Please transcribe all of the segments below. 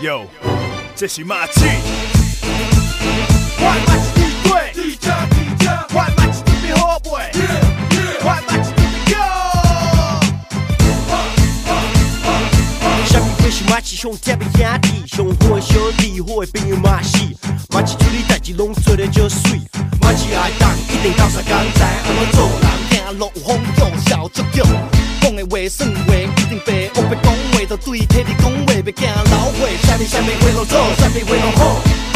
哟，这是马季。我马是地对，地价地价，我马是特别好买，我马是特别高。什么鬼是马是上特别兄弟，上好的小弟，好的朋友嘛是，马是处理代志拢做得就水，马是爱当一定到啥工知安怎做人，行路有风度，笑足足，讲的话算啥物啥物话拢做，啥物话拢好，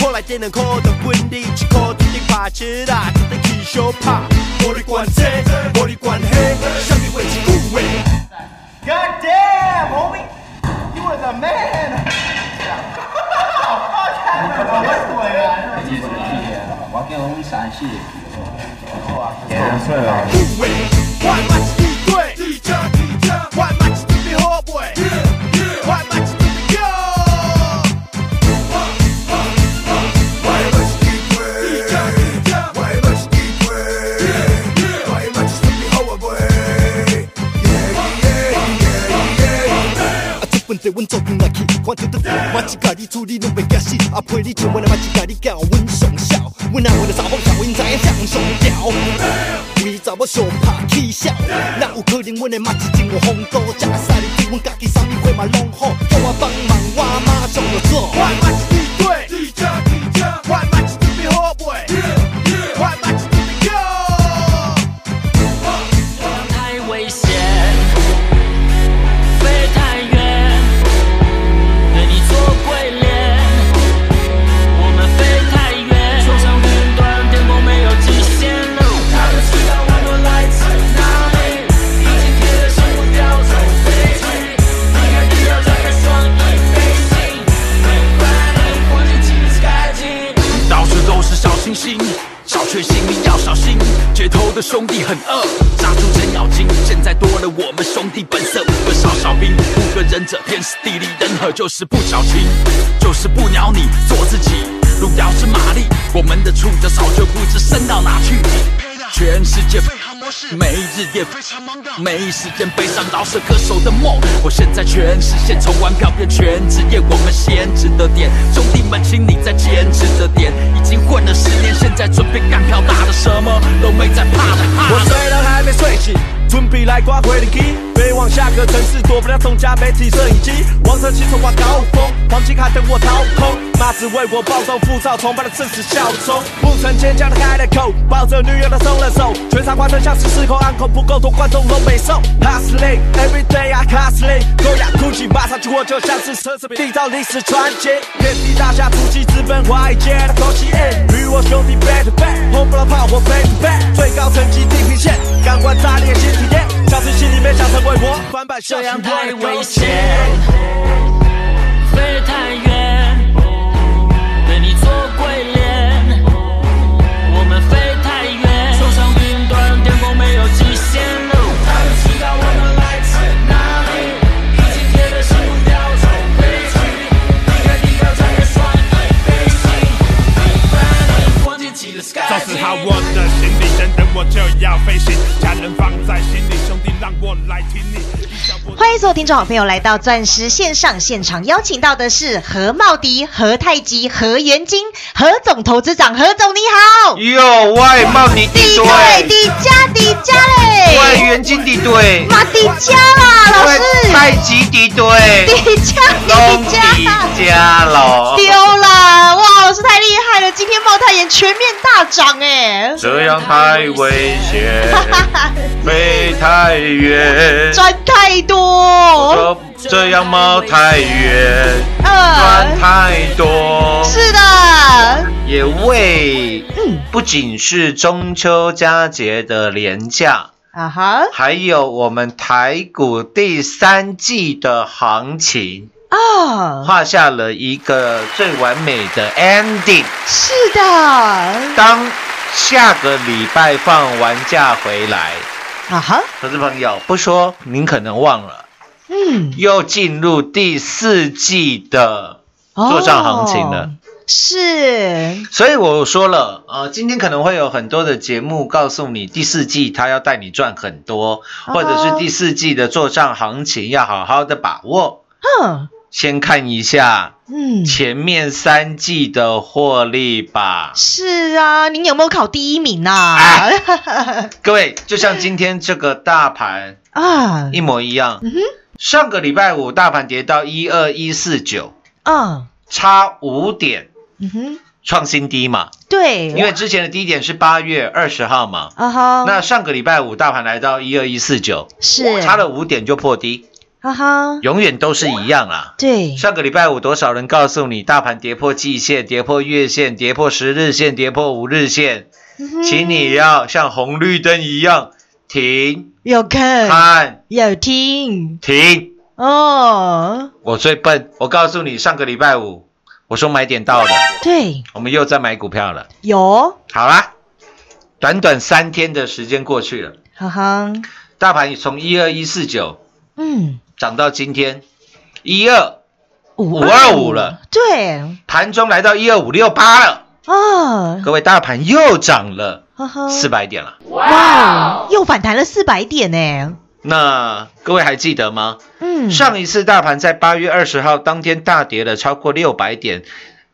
好来点两块就分你一块，注定拍车啦，注定去小拍，无你管这，无你管迄，啥物话一句话。God damn, homie! You was a man! 我叫阮三四，护卫，我马阮做阵来去，看到得我一家己处理拢袂惊死，阿陪你唱阮嘛一家己教，阮上少，阮阿为了查某小，因知影谁上吊，为查某上拍起笑，哪有可能阮的马是真有风度，食使你对阮家己啥物货嘛拢好，叫我帮忙我马上就做。兄弟很饿，杀出程咬金。现在多了我们兄弟本色，五个少小兵，五个忍者，天时地利人和，就是不矫情，就是不鸟你，做自己。路遥知马力，我们的触角早就不知伸到哪去。全世界每日也非常忙的，没时间悲伤饶舌歌手的梦。我现在全实现，从玩票变全职业，我们先值得点。兄弟们，请你再坚持着点。已经混了十年，现在准备干票大的，什么都没在怕的。怕的我虽然还没睡醒，准备来刮回力机，飞往下个城市，躲不了众家媒体摄影机。王者骑手挂高峰，黄金卡等我掏空，马子为我暴动，浮躁崇拜的正是小虫。不曾坚强的开了口，抱着女友的松了手，全场观众像是失控，安口不够多，观众都没送。Hustling every day I hustling，高雅哭泣，马上去我就像是奢侈品，缔造历史传奇。遍地大侠突击，直奔华尔街的口气，与我兄弟 back to back，轰不了炮火 back to back，翻版这样太危险，飞太远，就要飞行，家人放在心里，兄弟让我来听你。欢迎所有听众好朋友来到钻石线上现场，邀请到的是何茂迪、何太极、何元金、何总投资长，何总你好。哟，外茂你底对地对，底加底加嘞，外元金地对，马迪加啦，老外师，太极地对，迪加拢底加。底加咯。丢啦！哇，老今天茂泰妍全面大涨哎，这样太危险，飞太远，赚太多，这这样冒太远，赚呃，太多。是的，也为嗯不仅是中秋佳节的廉价，啊哈，还有我们台股第三季的行情，啊，画下了一个最完美的 ending。是的，当下个礼拜放完假回来，啊哈，投资朋友不说您可能忘了，嗯，又进入第四季的做账行情了。哦是，所以我说了，呃，今天可能会有很多的节目告诉你，第四季他要带你赚很多，或者是第四季的做账行情要好好的把握。哼，先看一下嗯，前面三季的获利吧。是啊，您有没有考第一名啊？各位，就像今天这个大盘啊，一模一样。嗯，上个礼拜五大盘跌到一二一四九，嗯，差五点嗯哼，创新低嘛。对，因为之前的低点是八月二十号嘛。啊哈，那上个礼拜五大盘来到一二一四九，是差了五点就破低，啊哈，永远都是一样啊。对，上个礼拜五多少人告诉你大盘跌破季线、跌破月线、跌破十日线、跌破五日线，嗯请你要像红绿灯一样停、有看，看、有听，停。哦，我最笨，我告诉你，上个礼拜五我说买点到了，对，我们又在买股票了。有，好啦，短短三天的时间过去了，哈哈，大盘从一二一四九嗯，涨到今天一二五525了，对，盘中来到一二五六八了，哦，各位大盘又涨了四百点了。哇，又反弹了四百点呢，那各位还记得吗？嗯，上一次大盘在八月二十号当天大跌了超过六百点，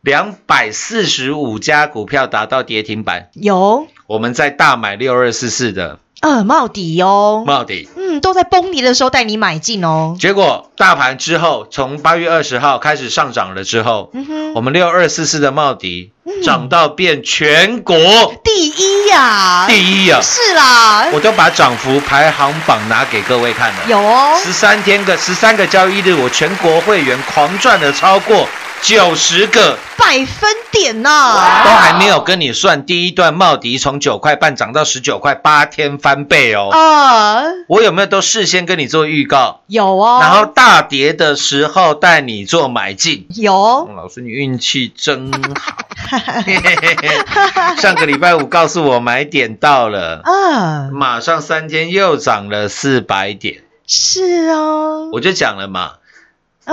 两百四十五家股票达到跌停板，有，我们在大买六二四四的。呃，帽底哦，帽底。嗯，都在崩跌的时候带你买进哦，结果大盘之后，从八月二十号开始上涨了之后，嗯哼，我们六二四四的帽底涨到变全国第一呀，第一呀！是啦，我都把涨幅排行榜拿给各位看了。有哦，十三天个十三个交易日，我全国会员狂赚了超过九十个，百分点呐，都还没有跟你算第一段茂迪从九块半涨到十九块，八天翻倍哦。啊，我有没有都事先跟你做预告？有哦，然后大跌的时候带你做买进。有。嗯，老师，你运气真好。上个礼拜五告诉我买点到了，啊，马上三天又涨了四百点，是哦，我就讲了嘛，嗯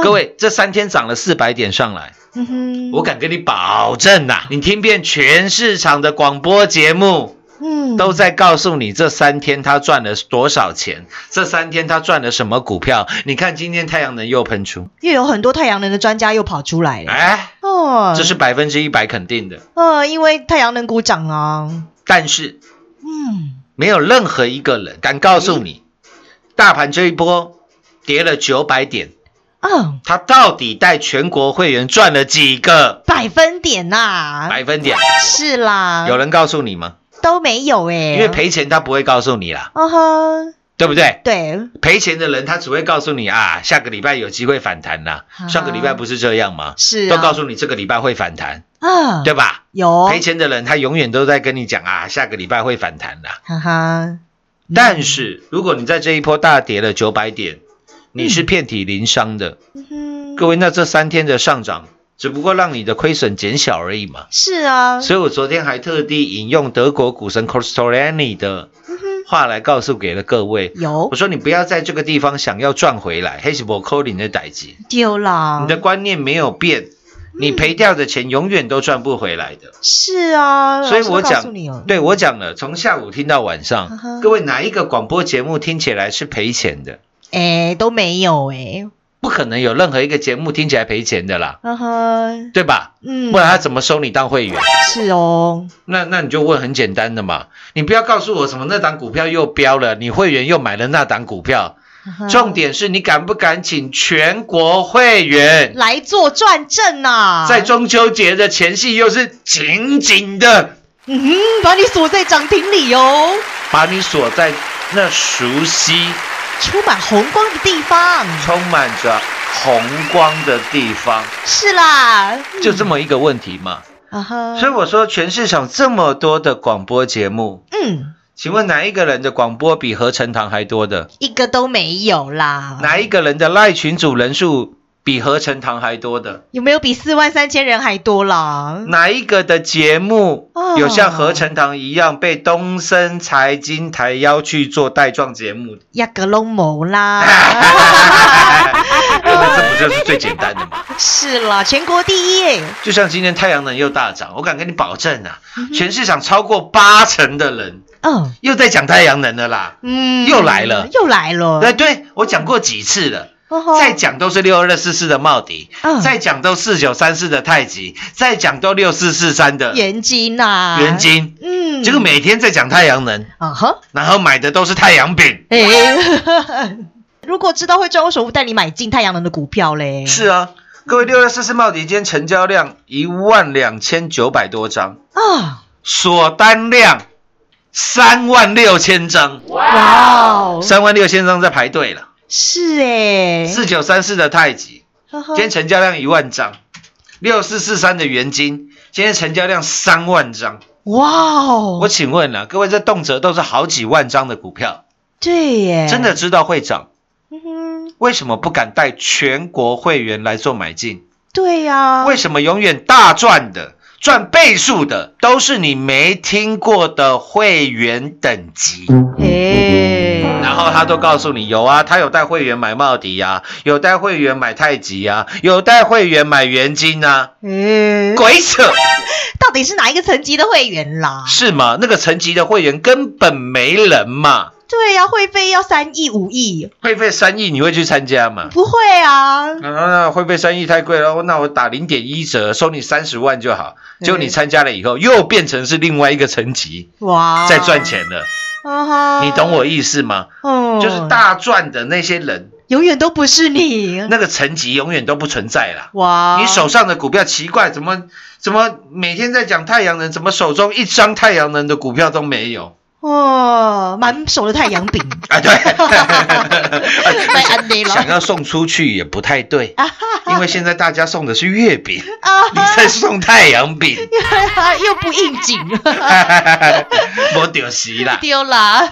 各，位这三天涨了四百点上来，嗯哼，我敢跟你保证呐、你听遍全市场的广播节目。嗯。都在告诉你这三天他赚了多少钱，这三天他赚了什么股票。你看今天太阳能又喷出，又有很多太阳能的专家又跑出来了，哎，哦，这是百分之一百肯定的。呃，因为太阳能股涨啊，但是嗯，没有任何一个人敢告诉你，大盘这一波跌了九百点，啊，他到底带全国会员赚了几个百分点呐，百分点？是啦，有人告诉你吗？都没有哎，因为，赔钱他不会告诉你啦，哦呵，对不对？对，赔钱的人他只会告诉你啊，下个礼拜有机会反弹啦。啊上个礼拜不是这样吗？是啊都告诉你这个礼拜会反弹，啊，对吧？有，赔钱的人他永远都在跟你讲啊，下个礼拜会反弹啦。哈哈，但是如果你在这一波大跌了九百点，你是遍体鳞伤的，嗯，各位，那这三天的上涨只不过让你的亏损减小而已嘛。是啊，所以我昨天还特地引用德国股神 Costolani 的话来告诉给了各位。有。我说你不要在这个地方想要赚回来，黑是我扣你的代金，丢了，你的观念没有变，你赔掉的钱永远都赚不回来的。是啊，所以我讲对我讲了，从下午听到晚上，各位哪一个广播节目听起来是赔钱的？哎，都没有哎，不可能有任何一个节目听起来赔钱的啦，哈哈，对吧？嗯，不然他怎么收你当会员？是哦，那那你就问很简单的嘛，你不要告诉我什么那档股票又飙了，你会员又买了那档股票，重点是你敢不敢请全国会员，来做转正啊，在中秋节的前夕又是紧紧的嗯哼，把你锁在涨停里哦，把你锁在那熟悉、充满红光的地方，充满着红光的地方，是啦，就这么一个问题嘛。啊哈，所以我说，全市场这么多的广播节目，嗯，请问哪一个人的广播比合成堂还多的？一个都没有啦，哪一个人的赖群组人数比合成堂还多的？有没有比四万三千人还多啦？哪一个的节目哦有像合成堂一样被东森财经台邀去做带状节目？亚格隆某啦，那 这不就是最简单的吗？是啦，全国第一耶！就像今天太阳能又大涨，我敢跟你保证啊，嗯全市场超过八成的人嗯又在讲太阳能的啦。嗯又来了又来了。对对，我讲过几次了。再讲都是六二四四的茂迪，嗯。再讲都四九三四的太极，再讲都六四四三的元金呐，元，金。嗯，结果每天在讲太阳能，啊哈，然后买的都是太阳饼。哎，如果知道会赚，为什么不带你买进太阳能的股票嘞？是啊，各位六二四四茂迪今天成交量一万两千九百多张，啊，锁单量三万六千张，哇哦，三万六千张在排队了。是哎，四九三四的太极，呵呵。今天成交量一万张；六四四三的元金，今天成交量三万张。哇哦，我请问了，各位这动辄都是好几万张的股票，对耶，真的知道会涨，嗯哼，为什么不敢带全国会员来做买进？对呀，为什么永远大赚的、赚倍数的都是你没听过的会员等级？哎，然后他都告诉你有啊，他有带会员买茂迪呀、有带会员买太极呀、有带会员买元金啊，嗯，鬼扯！到底是哪一个层级的会员啦？是吗？那个层级的会员根本没人嘛，对呀，会费要三亿五亿，会费三亿你会去参加吗？不会啊，啊，那会费三亿太贵了，那我打零点一折，收你三十万就好。结果你参加了以后，又变成是另外一个层级哇，在赚，钱了，你懂我意思吗？嗯，就是大赚的那些人，永远都不是你，那个层级永远都不存在啦。哇，你手上的股票奇怪，怎么怎么每天在讲太阳能，怎么手中一张太阳能的股票都没有？哦，满手的太阳饼，啊，对，太安利了想要送出去也不太对，因为现在大家送的是月饼，啊，你在送太阳饼，又不应景，我丢席啦。丢啦，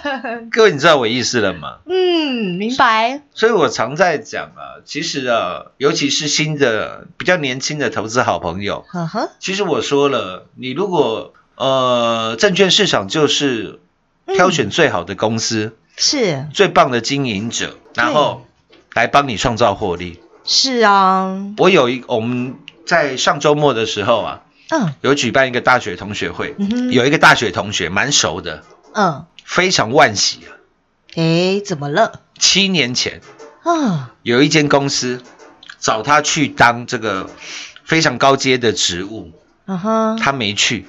各位，你知道我意思了吗？嗯，明白，所以我常在讲啊，其实啊，尤其是新的、比较年轻的投资好朋友，呵呵，其实我说了，你如果呃，证券市场就是挑选最好的公司、是。最棒的经营者，然后来帮你创造获利。是啊，我有一我们在上周末的时候啊，嗯。有举办一个大学同学会，嗯有一个大学同学蛮熟的，嗯，非常惋惜啊。哎，怎么了？七年前啊，有一间公司找他去当这个非常高阶的职务，嗯哼，他没去，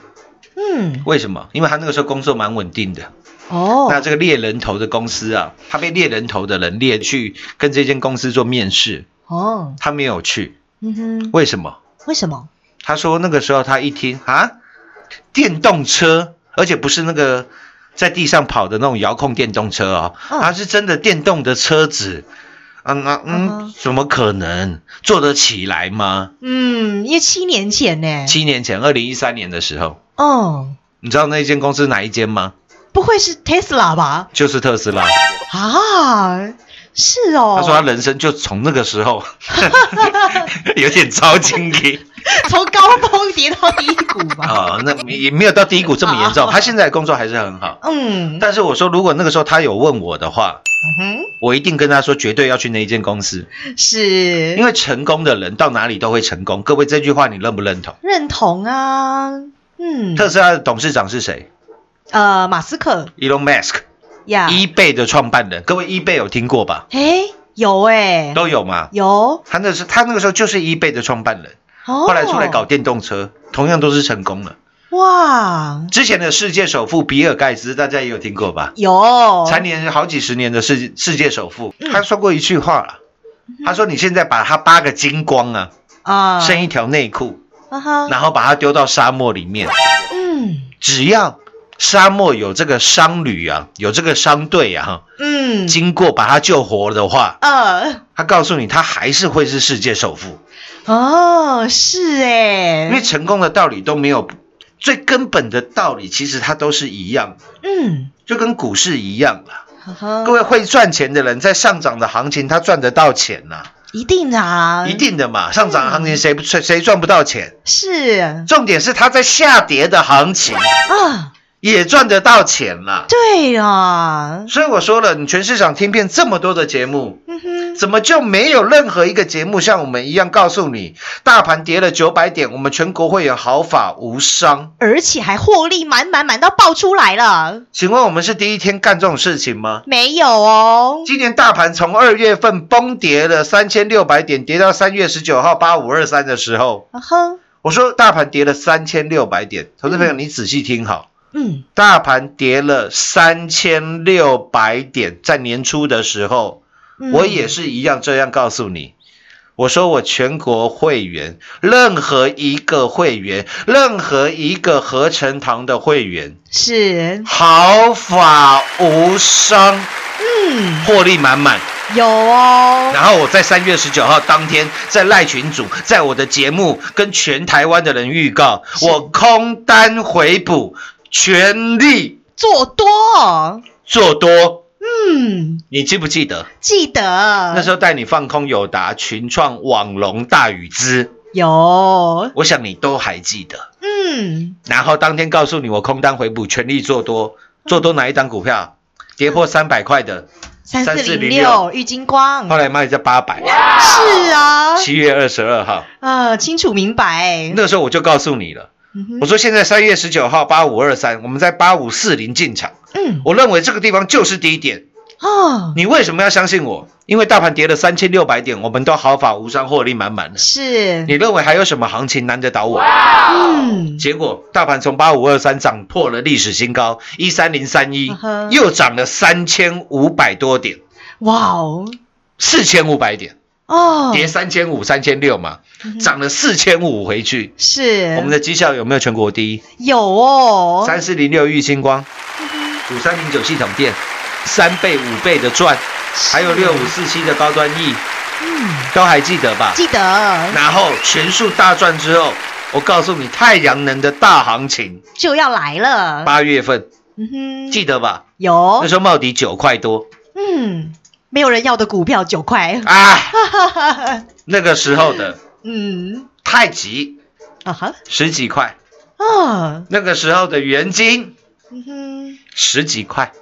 嗯，为什么？因为他那个时候工作蛮稳定的。哦，那这个猎人头的公司啊，他被猎人头的人猎去跟这间公司做面试，哦，他没有去，嗯哼，为什么？为什么？他说那个时候他一听啊，电动车，而且不是那个在地上跑的那种遥控电动车哦，嗯它是真的电动的车子。啊，那嗯嗯，怎么可能做得起来吗？嗯，因为七年前呢，七年前，二零一三年的时候，哦，你知道那间公司哪一间吗？不会是 Tesla 吧？就是特斯拉。啊，是哦，他说他人生就从那个时候 有点超经历 从高峰跌到低谷吧。啊，那也没有到低谷这么严重。啊他现在工作还是很好，嗯，但是我说如果那个时候他有问我的话，嗯我一定跟他说绝对要去那一间公司，是，因为成功的人到哪里都会成功。各位这句话你认不认同？认同啊，嗯，特斯拉的董事长是谁呃，马斯克？Elon Musk，呀，eBay 的创办人。各位 eBay 有听过吧？哎，有哎，都有吗？有，他那是他那个时候就是 eBay 的创办人，哦，后来出来搞电动车，同样都是成功了。哇，之前的世界首富比尔盖茨，大家也有听过吧？有，蝉联好几十年的世世界首富，嗯他说过一句话了，他说：“你现在把他扒个精光啊，啊，剩一条内裤，然后把它丢到沙漠里面，嗯只要沙漠有这个商旅啊，有这个商队啊，哈，嗯，经过把他救活的话，呃，他告诉你，他还是会是世界首富，哦，是哎，因为成功的道理都没有。”最根本的道理，其实它都是一样，嗯，就跟股市一样啦。呵呵。各位会赚钱的人，在上涨的行情，他赚得到钱呐、一定的啊，一定的嘛，上涨行情谁不谁谁赚不到钱？是。重点是它在下跌的行情。啊，也赚得到钱了。对啊，所以我说了，你全市场听遍这么多的节目，嗯，怎么就没有任何一个节目像我们一样告诉你，大盘跌了九百点，我们全国会有毫发无伤？而且还获利满满满到爆出来了，请问我们是第一天干这种事情吗？没有哦，今年大盘从二月份崩跌了三千六百点，跌到三月十九号八五二三的时候，啊哈，我说大盘跌了三千六百点，投资朋友你仔细听好，嗯，大盘跌了三千六百点，在年初的时候，嗯。我也是一样这样告诉你。我说我全国会员，任何一个会员，任何一个合成堂的会员，是，毫发无伤，嗯，获利满满。有哦，然后我在三月十九号当天，在赖群组，在我的节目跟全台湾的人预告，我空单回补，全力。做多，做多。嗯，你记不记得？记得。那时候带你放空友达、群创、网龙、大禹资？有，我想你都还记得。嗯，然后当天告诉你，我空单回补，全力做多，做多哪一档股票？跌破三百块的，三四零六玉金光，后来卖在八百。是啊，七月二十二号，呃，清楚明白，那时候我就告诉你了。嗯哼我说现在三月十九号八五二三，我们在八五四零进场。嗯，我认为这个地方就是低点。哦，你为什么要相信我？因为大盘跌了三千六百点，我们都毫发无伤，获利满满的。是，你认为还有什么行情难得倒我？嗯，结果大盘从八五二三涨破了历史新高一三零三一又涨了三千五百多点，哇哦，四千五百点，哦，跌三千五、三千六嘛，涨了四千五回去。是，我们的绩效有没有全国第一？有哦，三四零六玉星光，五三零九系统店，三倍五倍的赚，还有六五四七的高端 E，嗯，都还记得吧？记得，然后全数大赚之后，我告诉你，太阳能的大行情，就要来了，八月份嗯哼，记得吧？有。那，时候茂迪九块多。嗯，没有人要的股票九块，啊，哈哈哈哈，那个时候的嗯，太极啊哈，十几块，啊，那个时候的元金嗯哼，十几块，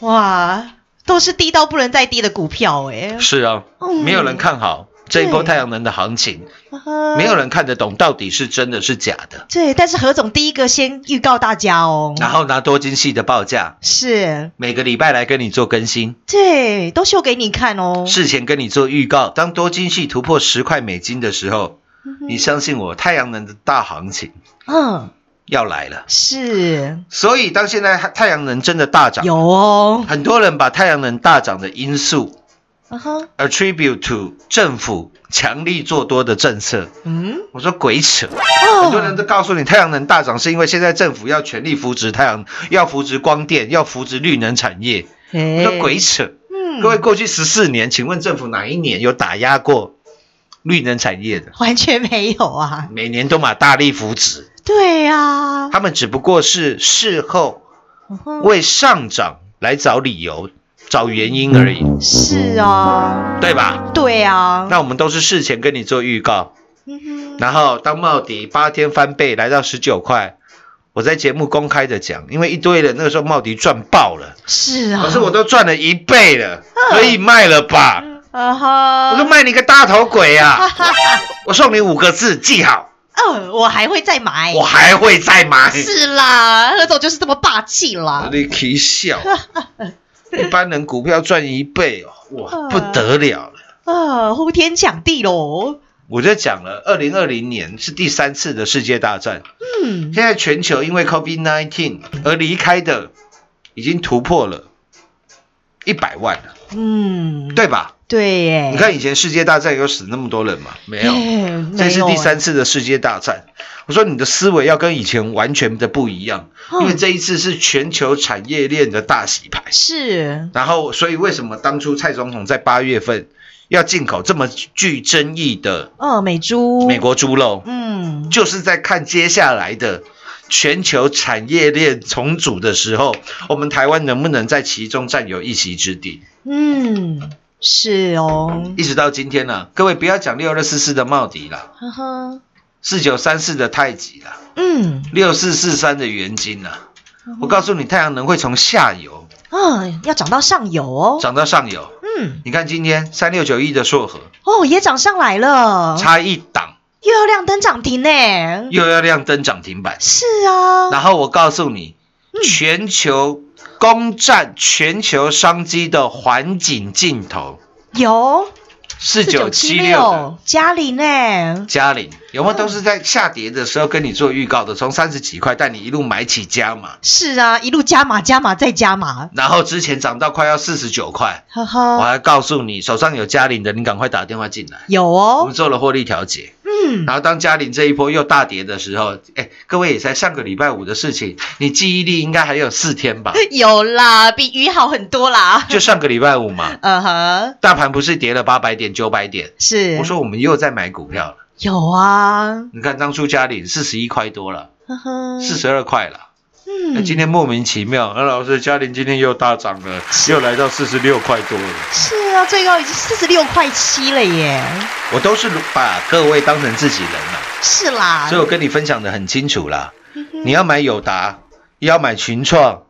哇，都是低到不能再低的股票哎，是啊，嗯。没有人看好这一波太阳能的行情，没有人看得懂到底是真的是假的，对，但是何总第一个先预告大家哦，然后拿多金系的报价，是，每个礼拜来跟你做更新，对，都秀给你看哦，事前跟你做预告。当多金系突破十块美金的时候，嗯你相信我，太阳能的大行情嗯，要来了。是。所以当现在太阳能真的大涨，有哦，很多人把太阳能大涨的因素，attribute to 政府强力做多的政策。嗯，我说鬼扯，哦。很多人都告诉你太阳能大涨是因为现在政府要全力扶植太阳，要扶植光电，要扶植绿能产业。说鬼扯，嗯。各位过去十四年，请问政府哪一年有打压过绿能产业的？完全没有啊，每年都马大力扶植，对呀、他们只不过是事后为上涨来找理由、找原因而已，是啊，对吧？对啊，那我们都是事前跟你做预告，嗯然后当茂迪八天翻倍来到十九块，我在节目公开的讲，因为一堆人那个时候茂迪赚爆了，是啊，可是我都赚了一倍了，可以卖了吧？啊哈，我说卖你个大头鬼啊！我送你五个字，记好，嗯，我还会再买，我还会再买。是啦，何总就是这么霸气啦，你可以笑，一般人股票赚一倍哦，哇，嗯不得了了。啊，呼天抢地喽，我就讲了，二零二零年是第三次的世界大战，嗯，现在全球因为 COVID nineteen 而离开的已经突破了一百万了，嗯，对吧？对耶，你看以前世界大战有死那么多人吗？没有，哎这是第三次的世界大战。我说你的思维要跟以前完全的不一样，嗯因为这一次是全球产业链的大洗牌。是，然后，所以为什么当初蔡总统在八月份要进口这么具争议的哦，美猪，美，国猪肉，嗯，就是在看接下来的全球产业链重组的时候，我们台湾能不能在其中占有一席之地？嗯，是哦，一直到今天呢、各位不要讲六二四四的茂迪啦，呵呵，四九三四的太极啦，嗯，六四四三的元金啦。我告诉你，太阳能会从下游嗯，要涨到上游哦，涨到上游。嗯，你看今天三六九一的硕和哦，也涨上来了，差一档，又要亮灯涨停呢，又要亮灯涨停板。是啊，然后我告诉你，全球攻占全球商机的环境镜头，有。四九七六嘉玲呢，嘉玲有没有都是在下跌的时候跟你做预告的？从三十几块带你一路买起加码，是啊，一路加码加码再加码，然后之前涨到快要四十九块，呵我呵，还告诉你手上有嘉玲的，你赶快打电话进来。有哦。我们哦，做了获利调节，嗯，然后当嘉玲这一波又大跌的时候，哎，各位也才上个礼拜五的事情，你记忆力应该还有四天吧？有啦，比鱼好很多啦，就上个礼拜五嘛，嗯哼，大盘不是跌了八百点、九百点？是，我说我们又在买股票了。有啊，你看当初嘉玲四十一块多了，呵呵，四十二块了。嗯。哎今天莫名其妙，那老师嘉玲今天又大涨了，又来到四十六块多了。是啊，最高已经四十六块七了耶，我都是把各位当成自己人了，是啦，所以我跟你分享的很清楚啦。你要买友达，要买群创，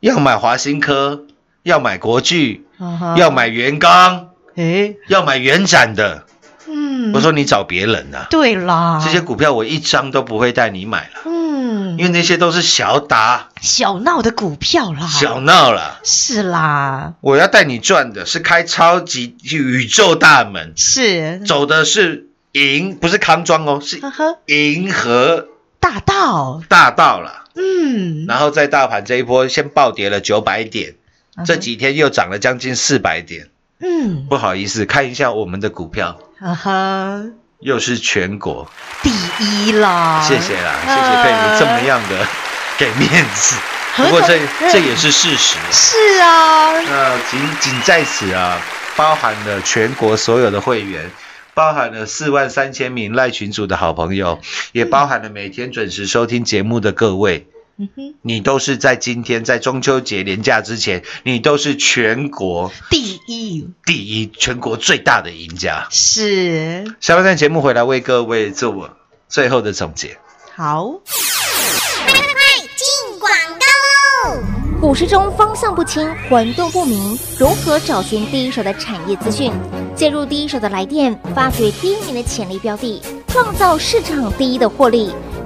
要买华新科，要买国巨，要买元刚，诶，要买元展的。嗯，我说你找别人啊，对啦，这些股票我一张都不会带你买了，嗯，因为那些都是小打。小闹的股票啦，小闹啦。是啦，我要带你赚的是开超级宇宙大门，是，走的是银，不是康庄哦，是银河。大道，大道了。嗯，然后在大盘这一波先暴跌了九百点，这几天又涨了将近四百点。嗯，不好意思，看一下我们的股票，啊哈，又是全国，第一啦，谢谢啦，谢谢佩如这么样的 给面子。不过这这也是事实。是啊，那仅仅在此啊，包含了全国所有的会员，包含了四万三千名赖群主的好朋友，也包含了每天准时收听节目的各位。嗯哼，你都是在今天在中秋节连假之前，你都是全国第一第一、全国最大的赢家。是下半段节目回来为各位做我最后的总结。好，进广告喽！股市中方向不清、混沌不明，如何找寻第一手的产业资讯？介入第一手的来电，发掘第一名的潜力标的，创造市场第一的获利。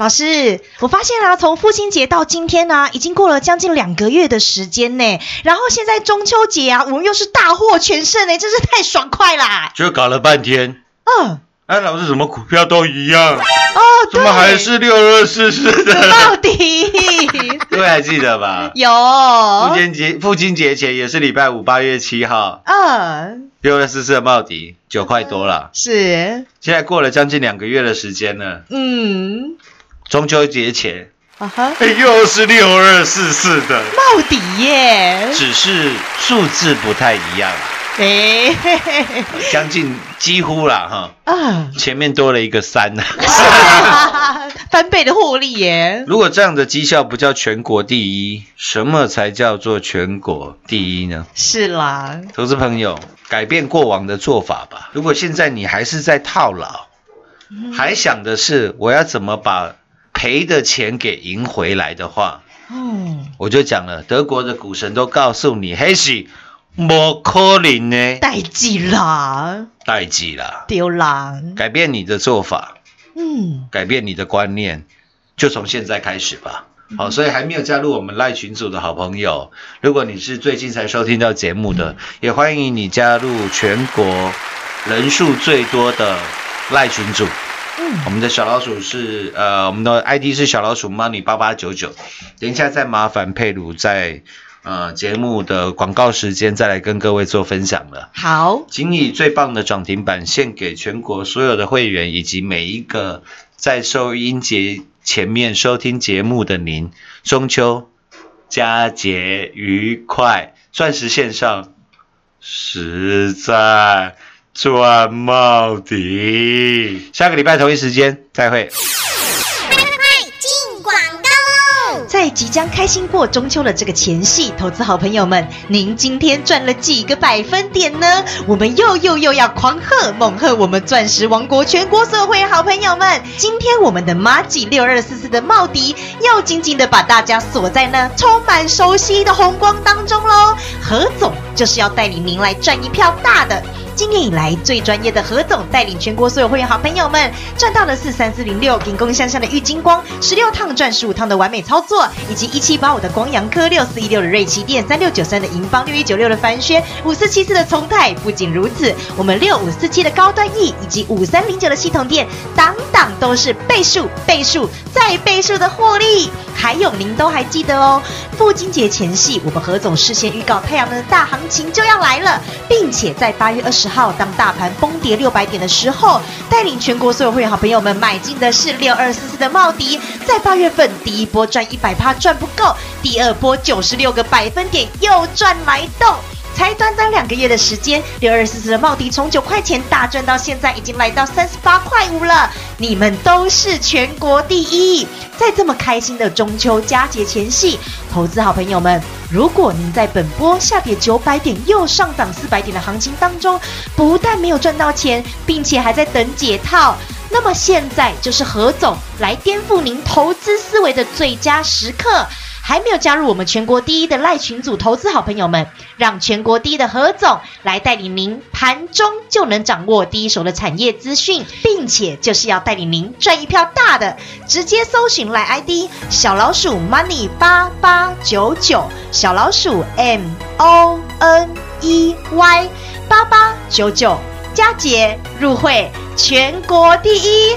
老师，我发现啊，从父亲节到今天呢、已经过了将近两个月的时间呢。然后现在中秋节啊，我们又是大获全胜呢，真是太爽快啦！就搞了半天，嗯，哎，老师什么股票都一样，哦，怎么还是六二四四的？到底 各位还记得吧？有？父亲节父亲节前也是礼拜五，八月七号，嗯，六二四四的茂迪九块多了，是，现在过了将近两个月的时间了，嗯，中秋节前，啊哈，哎，又是六二四四的，到底耶，只是数字不太一样，哎，将近几乎啦哈，啊，前面多了一个三。呢。翻倍的获利耶，如果这样的绩效不叫全国第一，什么才叫做全国第一呢？是啦，投资朋友，改变过往的做法吧。如果现在你还是在套牢，还想的是我要怎么把赔的钱给赢回来的话，嗯，我就讲了，德国的股神都告诉你，黑是莫可能呢，代记啦，代际啦，丢啦，改变你的做法，嗯，改变你的观念，就从现在开始吧。好，所以还没有加入我们赖群组的好朋友，如果你是最近才收听到节目的，也欢迎你加入全国人数最多的赖群组。嗯，我们的小老鼠是呃，我们的 ID 是小老鼠 money 八八九九。等一下再麻烦佩鲁在呃节目的广告时间再来跟各位做分享了。好，仅以最棒的涨停板献给全国所有的会员以及每一个在收音节前面收听节目的您，中秋佳节愉快！钻石线上实在赚冒底，下个礼拜同一时间再会。进广告喽！在即将开心过中秋的这个前夕，投资好朋友们，您今天赚了几个百分点呢？我们又又又要狂贺猛贺我们钻石王国全国所有会好朋友们！今天我们的马吉六二四四的茂迪又紧紧的把大家锁在那充满熟悉的红光当中喽。何总就是要带领您来赚一票大的。今年以来最专业的何总带领全国所有会员好朋友们赚到的是三四零六顶攻向上的玉金光，十六趟赚十五趟的完美操作，以及一七八五的光阳科，六四一六的瑞奇电，三六九三的银邦，六一九六的凡轩，五四七四的聪泰。不仅如此，我们六五四七的高端 E 以及五三零九的系统店，档档都是倍数、倍数再倍数的获利。还有您都还记得哦，父亲节前夕，我们何总事先预告太阳能的大行情就要来了，并且在八月二十号，当大盘崩跌六百点的时候，带领全国所有会员好朋友们买进的是六二四四的茂迪，在八月份第一波赚一百趴赚不够，第二波九十六个百分点又赚来动。才短短两个月的时间，六二四四的茂迪从九块钱大赚到现在已经来到三十八块五了。你们都是全国第一，在这么开心的中秋佳节前夕，投资好朋友们，如果您在本波下跌九百点又上涨四百点的行情当中，不但没有赚到钱，并且还在等解套。那么现在就是何总来颠覆您投资思维的最佳时刻。还没有加入我们全国第一的赖群组投资好朋友们，让全国第一的何总来带领您盘中就能掌握第一手的产业资讯，并且就是要带领您赚一票大的，直接搜寻赖 ID 小老鼠 money 八八九九，小老鼠 M O N E Y 八八九九，佳节入会全国第一。